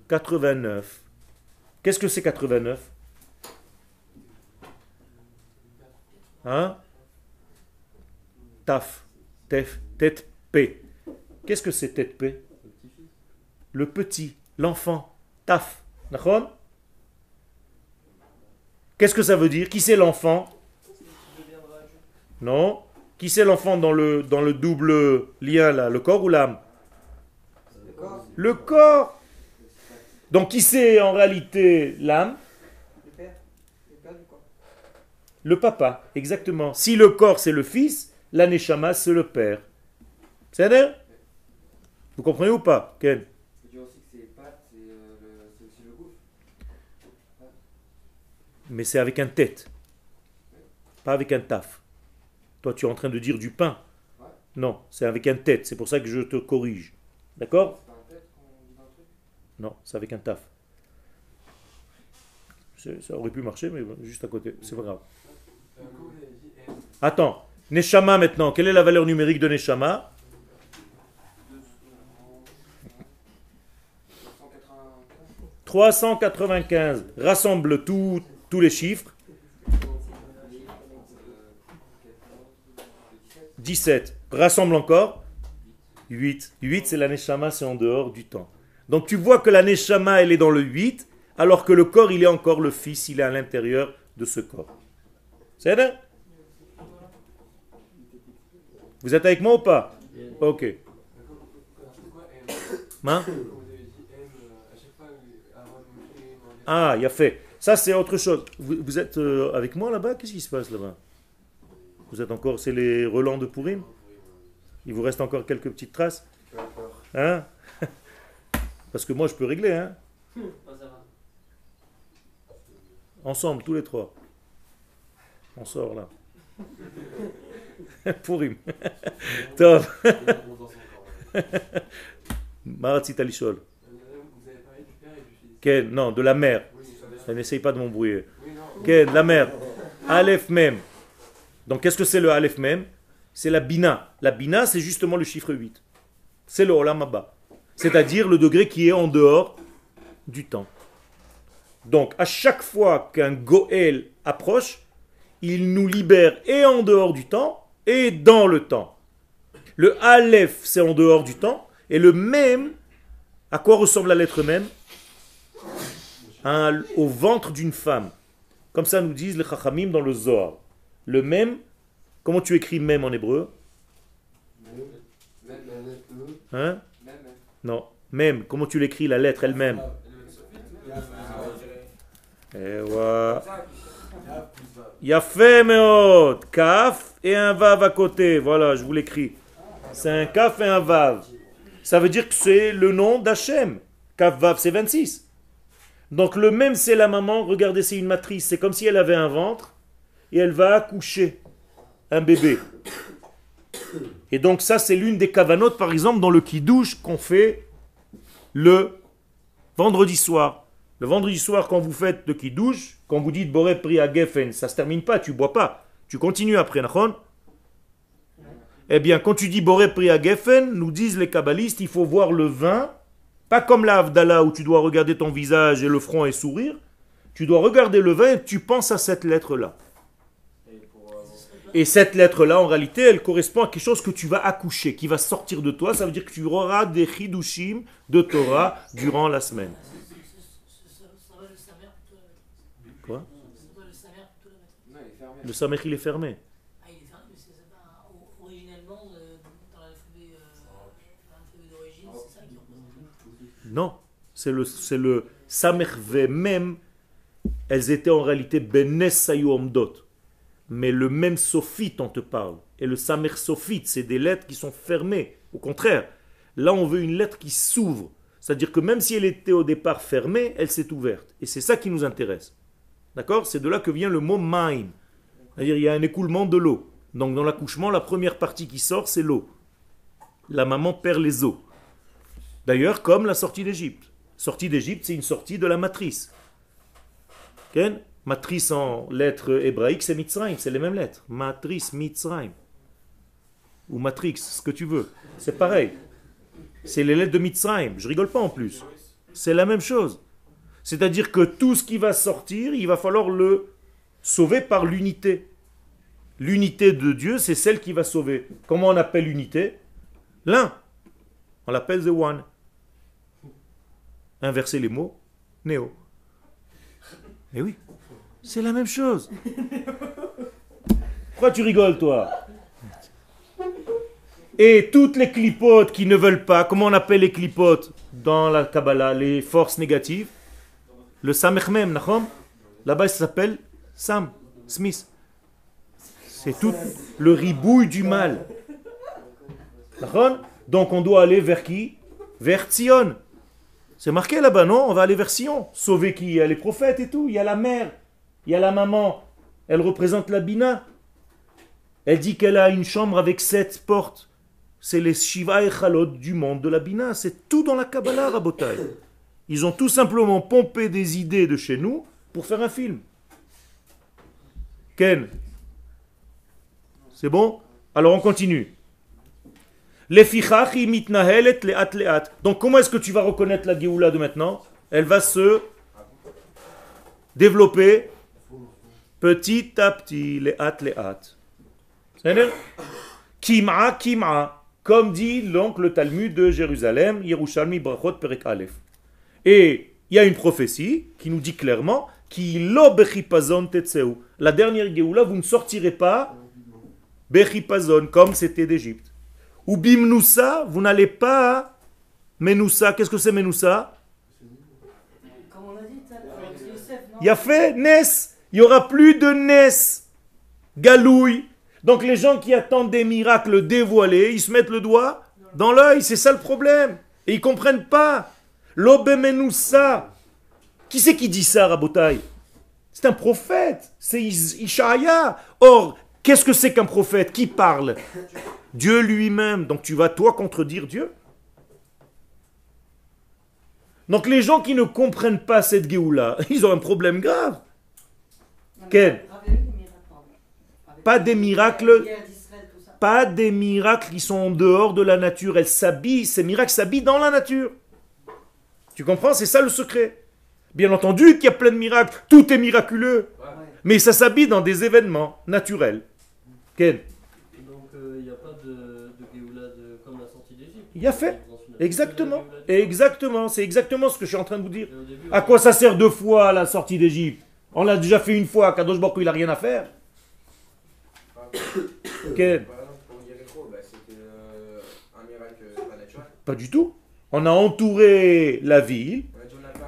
89. Qu'est-ce que c'est 89 Hein? Taf. Tef. Tête P. Qu'est-ce que c'est tête P? Le petit, l'enfant. Taf. D'accord? Qu'est-ce que ça veut dire? Qui c'est l'enfant? Non. Qui c'est l'enfant dans le, dans le double lien là? Le corps ou l'âme? Le corps, Le corps Donc qui c'est en réalité l'âme le père, le père du corps. Le papa, exactement. Si le corps c'est le fils, la neshama c'est le père. C'est vrai Vous comprenez ou pas Ken euh. Mais c'est avec un tête. Pas avec un taf. Toi tu es en train de dire du pain. Non, c'est avec un tête. C'est pour ça que je te corrige. D'accord Non, c'est avec un taf. Ça aurait pu marcher, mais juste à côté, c'est pas grave. Attends, Neshama maintenant, quelle est la valeur numérique de Neshama? 395. Rassemble tous les chiffres. 17. Rassemble encore. 8. 8, c'est la Neshama, c'est en dehors du temps. Donc tu vois que la Neshama, elle est dans le 8, alors que le corps, il est encore le fils, il est à l'intérieur de ce corps. C'est Vous êtes avec moi ou pas? Ok. Hein? Ah, il a fait. Ça, c'est autre chose. Vous, vous êtes euh, avec moi là-bas? Qu'est-ce qui se passe là-bas? Vous êtes encore. C'est les relents de Pourim? Il vous reste encore quelques petites traces? Hein? Parce que moi, je peux régler, hein? Ensemble, tous les trois. On sort là. Pourim. Top. Maratzit Alishol. Vous avez parlé du père et du fils. Ken, non, de la mère. Ça va. N'essaye pas de m'embrouiller. Ken, la mère. Aleph même. Donc qu'est-ce que c'est le Aleph même C'est la Bina. La Bina, c'est justement le chiffre 8. C'est le Olam Abba. C'est-à-dire le degré qui est en dehors du temps. Donc à chaque fois qu'un Goël approche, il nous libère et en dehors du temps et dans le temps. Le Aleph, c'est en dehors du temps. Et le même, à quoi ressemble la lettre même? Un- Au ventre d'une femme. Comme ça nous disent les Chachamim dans le Zohar. Le même, comment tu écris même en hébreu? Hein? Non. Même, comment tu l'écris la lettre elle-même? Eh ouais. Yafé meot. Kaf et un vav à côté. Voilà, je vous l'écris. C'est un kaf et un vav. Ça veut dire que c'est le nom d'Hachem. Kaf vav, c'est 26. Donc le même, c'est la maman. Regardez, c'est une matrice. C'est comme si elle avait un ventre et elle va accoucher un bébé. Et donc ça, c'est l'une des cavanotes, par exemple, dans le kidouche qu'on fait le vendredi soir. Le vendredi soir, quand vous faites le kidouche, quand vous dites Boré pri à Geffen, ça se termine pas, tu bois pas. Tu continues après, Nachon Eh bien, quand tu dis Boré pri à Geffen, nous disent les kabbalistes, il faut voir le vin, pas comme la où tu dois regarder ton visage et le front et sourire. Tu dois regarder le vin et tu penses à cette lettre-là. Et cette lettre-là, en réalité, elle correspond à quelque chose que tu vas accoucher, qui va sortir de toi. Ça veut dire que tu auras des chidushim de Torah durant la semaine. Ça va le samer plutôt la maîtrise. Quoi Ça va le samer plutôt la maîtrise. Non, il est fermé. Le samech, il est fermé. Ah, il est fermé, mais c'est c'est pas. o- Originellement, dans l'alphabet dans l'alphabet d'origine, c'est ça qui représente. Non, c'est le, c'est le Samerve même. Elles étaient en réalité Benes Omdot. Mais le même sophite, on te parle. Et le Samer sophite, c'est des lettres qui sont fermées. Au contraire, là, on veut une lettre qui s'ouvre. C'est-à-dire que même si elle était au départ fermée, elle s'est ouverte. Et c'est ça qui nous intéresse. D'accord? C'est de là que vient le mot maim. C'est-à-dire il y a un écoulement de l'eau. Donc dans l'accouchement, la première partie qui sort, c'est l'eau. La maman perd les os. D'ailleurs, comme la sortie d'Égypte. Sortie d'Égypte, c'est une sortie de la matrice. Ken? Matrice en lettres hébraïques, c'est Mitzrayim, c'est les mêmes lettres. Matrice, Mitzrayim. Ou Matrix, ce que tu veux. C'est pareil. C'est les lettres de Mitzrayim. Je rigole pas en plus. C'est la même chose. C'est-à-dire que tout ce qui va sortir, il va falloir le sauver par l'unité. L'unité de Dieu, c'est celle qui va sauver. Comment on appelle l'unité? L'un. On l'appelle the one. Inverser les mots, néo. Eh oui, c'est la même chose. Pourquoi tu rigoles, toi? Et toutes les clipotes qui ne veulent pas, comment on appelle les clipotes dans la Kabbalah, les forces négatives? Le Samechmem, Nachom Là-bas, ça s'appelle Sam, Smith. C'est tout le ribouille du mal. Donc on doit aller vers qui? Vers Tzion. C'est marqué là-bas, non? On va aller vers Sion. Sauver qui? Il y a les prophètes et tout. Il y a la mère. Il y a la maman. Elle représente la Bina. Elle dit qu'elle a une chambre avec sept portes. c'est les Shiva et Chalot du monde de la Bina. C'est tout dans la Kabbalah, Rabotai. Ils ont tout simplement pompé des idées de chez nous pour faire un film. Ken C'est bon? Alors on continue. Les. Donc comment est-ce que tu vas reconnaître la Géoula de maintenant? Elle va se développer petit à petit, leat. C'est-à-dire Kim'a kim'a. Comme dit donc le Talmud de Jérusalem, Yerushalmi Brachot Perek Aleph. Et il y a une prophétie qui nous dit clairement qui. La dernière Géoula, vous ne sortirez pas bechipazon comme c'était d'Égypte. Ou bimnoussa, vous n'allez pas menoussa. Qu'est-ce que c'est menoussa? Il y a fait Nes. Il y aura plus de Nes. Galouille. Donc les gens qui attendent des miracles dévoilés, ils se mettent le doigt dans l'œil. C'est ça le problème. Et ils comprennent pas. L'obemenoussa. Qui c'est qui dit ça, Rabotai? C'est un prophète. C'est Is- Ishaïa. Or, qu'est-ce que c'est qu'un prophète? Qui parle? Dieu lui-même. Donc tu vas toi contredire Dieu? Donc les gens qui ne comprennent pas cette Géoula, ils ont un problème grave. Non, Quel? Pas des miracles. Pas des miracles qui sont en dehors de la nature. Elles s'habillent, ces miracles s'habillent dans la nature. Tu comprends? C'est ça le secret. Bien entendu qu'il y a plein de miracles. Tout est miraculeux. Ouais. Mais ça s'habille dans des événements naturels. Ken Donc il n'y a pas de, de Géoula de, comme la sortie d'Égypte. Il y a fait. Exactement. Exactement. C'est exactement ce que je suis en train de vous dire. Début, À quoi ça sert deux fois la sortie d'Égypte? On l'a déjà fait une fois. Kadosh Baruch il n'a rien à faire. Ken Par exemple, pour Yericho, c'était euh, un miracle euh, pas naturel. Pas du tout. On a entouré la ville.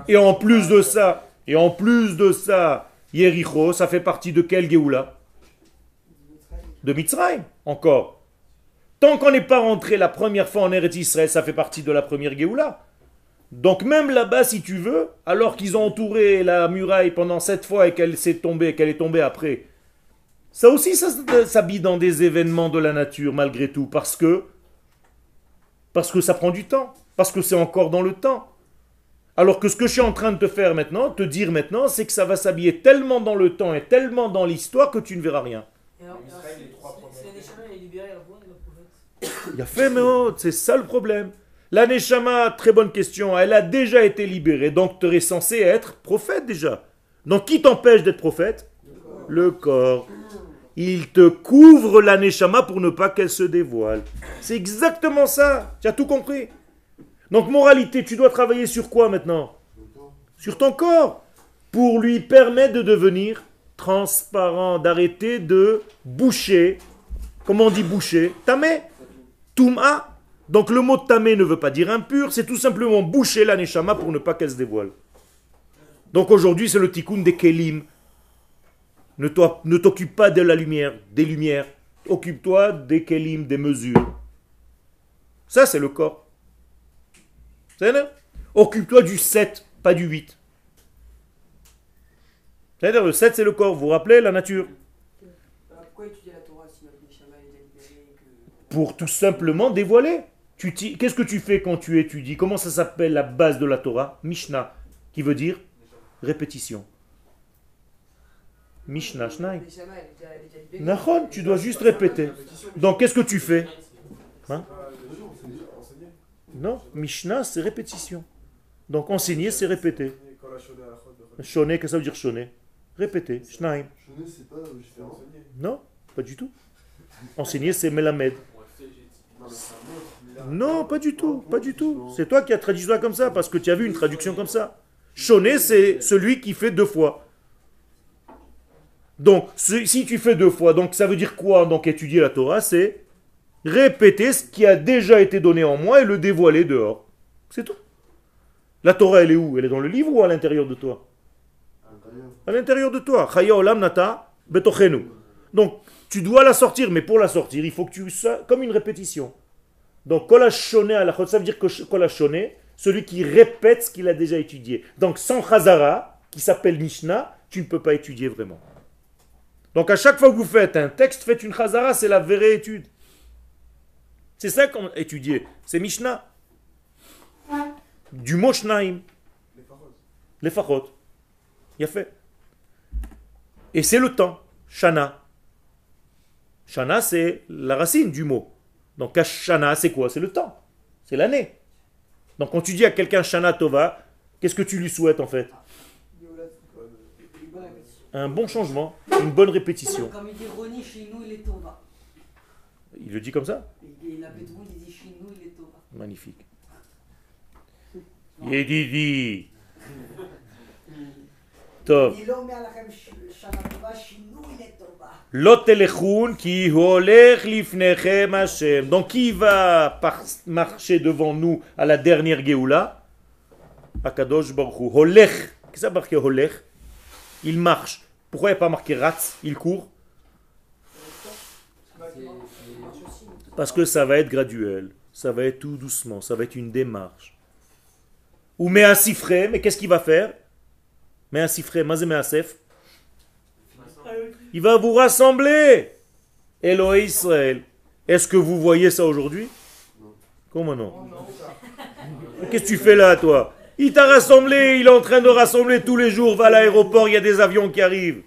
Et en plus de ça, et en plus de ça, Yericho, ça fait partie de quel Géoula? De Mitzrayim, encore. Tant qu'on n'est pas rentré la première fois en Eretz Israël, ça fait partie de la première Géoula. Donc même là-bas, si tu veux, alors qu'ils ont entouré la muraille pendant sept fois et qu'elle s'est tombée, qu'elle est tombée après, ça aussi, ça s'habille dans des événements de la nature, malgré tout, parce que, parce que ça prend du temps, parce que c'est encore dans le temps. Alors que ce que je suis en train de te faire maintenant, te dire maintenant, c'est que ça va s'habiller tellement dans le temps et tellement dans l'histoire que tu ne verras rien. Il a fait, mais oh, c'est ça le problème. La Neshama, très bonne question, elle a déjà été libérée, donc tu es censé être prophète déjà. Donc qui t'empêche d'être prophète? Le corps. Il te couvre la Neshama pour ne pas qu'elle se dévoile. C'est exactement ça. Tu as tout compris? Donc moralité, tu dois travailler sur quoi maintenant? Sur ton corps. Pour lui permettre de devenir transparent, d'arrêter de boucher. Comment on dit boucher? Tamé. Touma? Donc le mot tamé ne veut pas dire impur, c'est tout simplement boucher la neshama pour ne pas qu'elle se dévoile. Donc aujourd'hui c'est le tikkun des kelim. Ne t'occupe pas de la lumière, des lumières. Occupe-toi des kelim, des mesures. Ça c'est le corps. Occupe-toi du 7, pas du 8. C'est-à-dire le 7 c'est le corps, vous vous rappelez la nature? Alors, pourquoi étudier la Torah si notre Neshama est déjà libérée et que... pour tout simplement dévoiler. Qu'est-ce que tu fais quand tu étudies? Comment ça s'appelle la base de la Torah? Mishnah, qui veut dire répétition. Mishnah. Nahon, tu dois juste répéter. Donc qu'est-ce que tu fais? Hein? Non, Mishnah, c'est répétition. Donc enseigner, c'est répéter. Shoné, qu'est-ce que ça veut dire shoné? Répéter. Shnaim. Sais pas. Non, pas du tout. Enseigner, c'est melamed. Non, pas du tout, pas du tout. C'est toi qui as traduit ça comme ça, parce que tu as vu une traduction comme ça. Shoné, c'est celui qui fait deux fois. Donc, si tu fais deux fois, donc ça veut dire quoi? Donc, étudier la Torah, c'est répéter ce qui a déjà été donné en moi et le dévoiler dehors. C'est tout. La Torah, elle est où? Elle est dans le livre ou à l'intérieur de toi? À l'intérieur de toi. Donc, tu dois la sortir, mais pour la sortir, il faut que tu sois comme une répétition. Donc, kol hashone alachot, ça veut dire que celui qui répète ce qu'il a déjà étudié. Donc, sans chazara, qui s'appelle Mishnah, tu ne peux pas étudier vraiment. Donc, à chaque fois que vous faites un texte, faites une chazara, c'est la vraie étude. C'est ça qu'on a étudié. C'est Mishnah. Du mot Shnaim. Les fachot. Il a fait. Et c'est le temps. Shana. Shana, c'est la racine du mot. Donc, Shana, c'est quoi? C'est le temps. C'est l'année. Donc, quand tu dis à quelqu'un Shana Tova, qu'est-ce que tu lui souhaites en fait? Un bon changement, une bonne répétition. Comme il dit Roni, chez nous, il est Tova. Il le dit comme ça Et il appelle tout le monde, il dit chez nous, il est Tova. Magnifique. Yedidi. Tov. אני לא אומר לכם ש- שנה טובה, שינוי לטובה. Lo telechun ki holech lifnechem Hashem. Donc qui va par- marcher devant nous à la dernière Géoula Akadosh Baruch Hu. Holech. Qu'est-ce que ça marqué holech Il marche. Pourquoi il n'y a pas marqué ratz Il court Parce que ça va être graduel. Ça va être tout doucement. Ça va être une démarche. Ou mais un siffret, mais qu'est-ce qu'il va faire? Mais un sef il va vous rassembler. Elohé Israël. Est-ce que vous voyez ça aujourd'hui? Comment non? Qu'est-ce que tu fais là, toi? Il t'a rassemblé, il est en train de rassembler tous les jours. Va à l'aéroport, il y a des avions qui arrivent.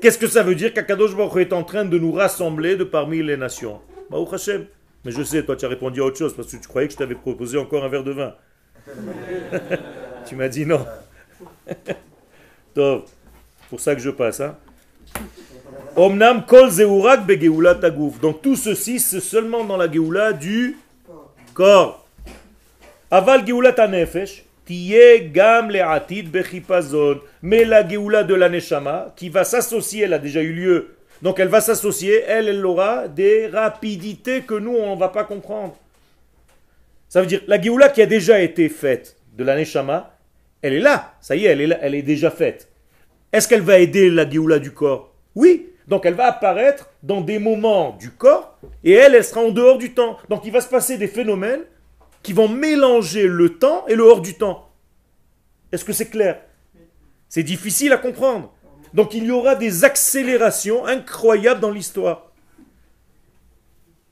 Qu'est-ce que ça veut dire qu'Akadosh Baruch est en train de nous rassembler de parmi les nations? Baruch Hashem. Mais je sais, toi tu as répondu à autre chose parce que tu croyais que je t'avais proposé encore un verre de vin. tu m'as dit non. Tov. Pour ça que je passe, hein. Omnam kol zeurak begeula tagouf. Donc tout ceci, c'est seulement dans la geoula du corps. Aval tanefesh, gam le'atid bechipazon. Mais la geoula de la neshama, qui va s'associer, elle a déjà eu lieu. Donc elle va s'associer, elle, elle aura des rapidités que nous, on ne va pas comprendre. Ça veut dire, la geoula qui a déjà été faite de la neshama, elle est là. Ça y est, elle est, là, elle est déjà faite. Est-ce qu'elle va aider la geoula du corps? Oui. Donc elle va apparaître dans des moments du corps et elle, elle sera en dehors du temps. Donc il va se passer des phénomènes qui vont mélanger le temps et le hors du temps. Est-ce que c'est clair? C'est difficile à comprendre. Donc il y aura des accélérations incroyables dans l'histoire.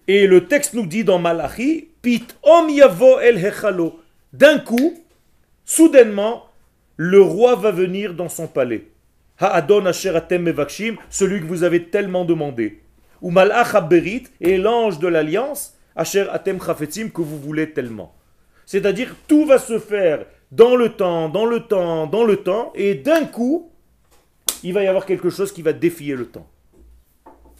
Et le texte nous dit dans Malachi, Pit om yavo el hechalo. D'un coup, soudainement, le roi va venir dans son palais. Ha'adon asher atem mevakshim, celui que vous avez tellement demandé. Ou malach haberit, et l'ange de l'alliance, asher atem chafetzim, que vous voulez tellement. C'est-à-dire, tout va se faire dans le temps, dans le temps, dans le temps, et d'un coup, il va y avoir quelque chose qui va défier le temps.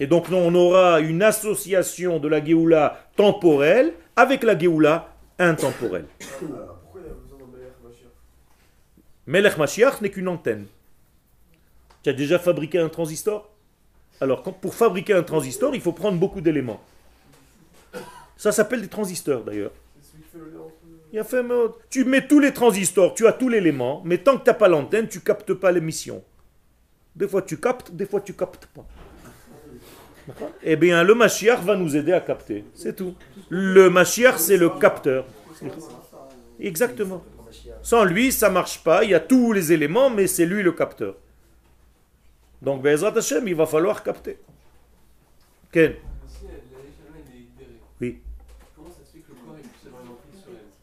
Et donc, on aura une association de la Géoula temporelle avec la Géoula intemporelle. Alors, pourquoi Melech n'est qu'une antenne. Tu as déjà fabriqué un transistor? Alors, pour fabriquer un transistor, il faut prendre beaucoup d'éléments. Ça s'appelle des transistors d'ailleurs. Il a fait. Tu mets tous les transistors, tu as tout l'élément, mais tant que tu n'as pas l'antenne, tu captes pas l'émission. Des fois tu captes, des fois tu captes pas. Eh bien, le Mashiach va nous aider à capter. C'est tout. Le Mashiach, c'est le capteur. Exactement. Sans lui, ça marche pas. Il y a tous les éléments, mais c'est lui le capteur. Donc, Bezrat il va falloir capter. Ken Oui.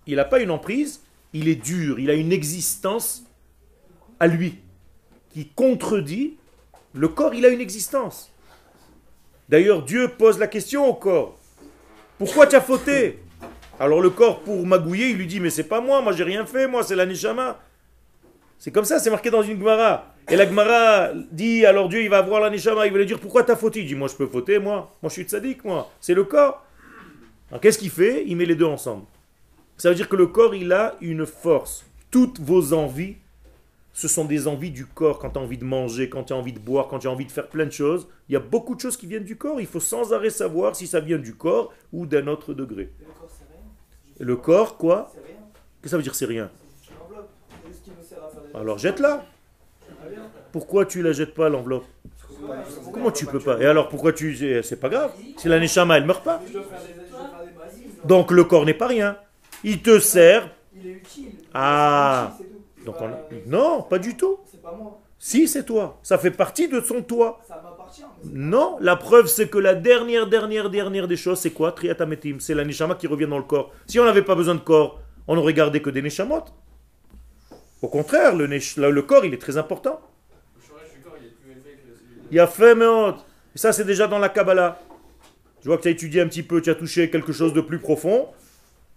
Il n'a pas une emprise, il est dur, il a une existence à lui contredit le corps, il a une existence. D'ailleurs, Dieu pose la question au corps. Pourquoi tu as fauté? Alors le corps, pour magouiller, il lui dit, mais c'est pas moi, moi j'ai rien fait, moi c'est la Neshama. C'est comme ça, c'est marqué dans une Gemara. Et la Gemara dit, alors Dieu, il va voir la Neshama, il va lui dire, pourquoi tu as fauté? Il dit, moi je peux fauter, moi. Moi je suis tzaddik, moi. C'est le corps. Alors qu'est-ce qu'il fait? Il met les deux ensemble. Ça veut dire que le corps, il a une force. Toutes vos envies, ce sont des envies du corps. Quand tu as envie de manger, quand tu as envie de boire, quand tu as envie de faire plein de choses, il y a beaucoup de choses qui viennent du corps. Il faut sans arrêt savoir si ça vient du corps ou d'un autre degré. Le corps, c'est rien. Le corps, quoi C'est rien. Qu'est-ce que ça veut dire c'est rien C'est. C'est. Alors jette-la. Pourquoi tu la jettes pas l'enveloppe Comment tu peux pas Et alors pourquoi tu... c'est- C'est pas grave. Si la neshama, elle meurt pas. Donc le corps n'est pas rien. Il te sert. Il est utile. Ah. Donc on- Non, pas du tout. C'est pas moi. Si, c'est toi. Ça fait partie de son toi. Ça m'appartient. Non, la preuve c'est que la dernière, dernière, dernière des choses, c'est quoi? Triatametim, c'est la neshama qui revient dans le corps. Si on n'avait pas besoin de corps, on n'aurait gardé que des neshamot. Au contraire, le, corps, il est très important. Il y a fait, mais Et ça, c'est déjà dans la Kabbalah. Je vois que tu as étudié un petit peu, tu as touché quelque chose de plus profond.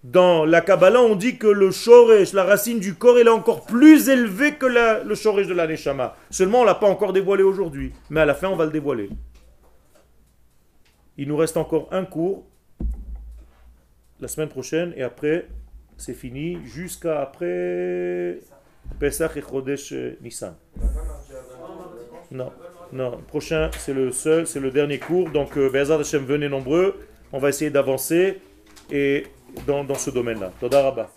Dans la Kabbalah, on dit que le shoresh, la racine du corps, elle est encore plus élevée que le shoresh de la neshama. Seulement, on l'a pas encore dévoilé aujourd'hui. Mais à la fin, on va le dévoiler. Il nous reste encore un cours la semaine prochaine et après, c'est fini jusqu'à après Pesach et Chodesh euh, Nissan. Non. Non, prochain, c'est le seul, c'est le dernier cours. Donc, euh, Be'ezrat Hashem, venez nombreux. On va essayer d'avancer et dans, dans ce domaine-là. Toda Rabba.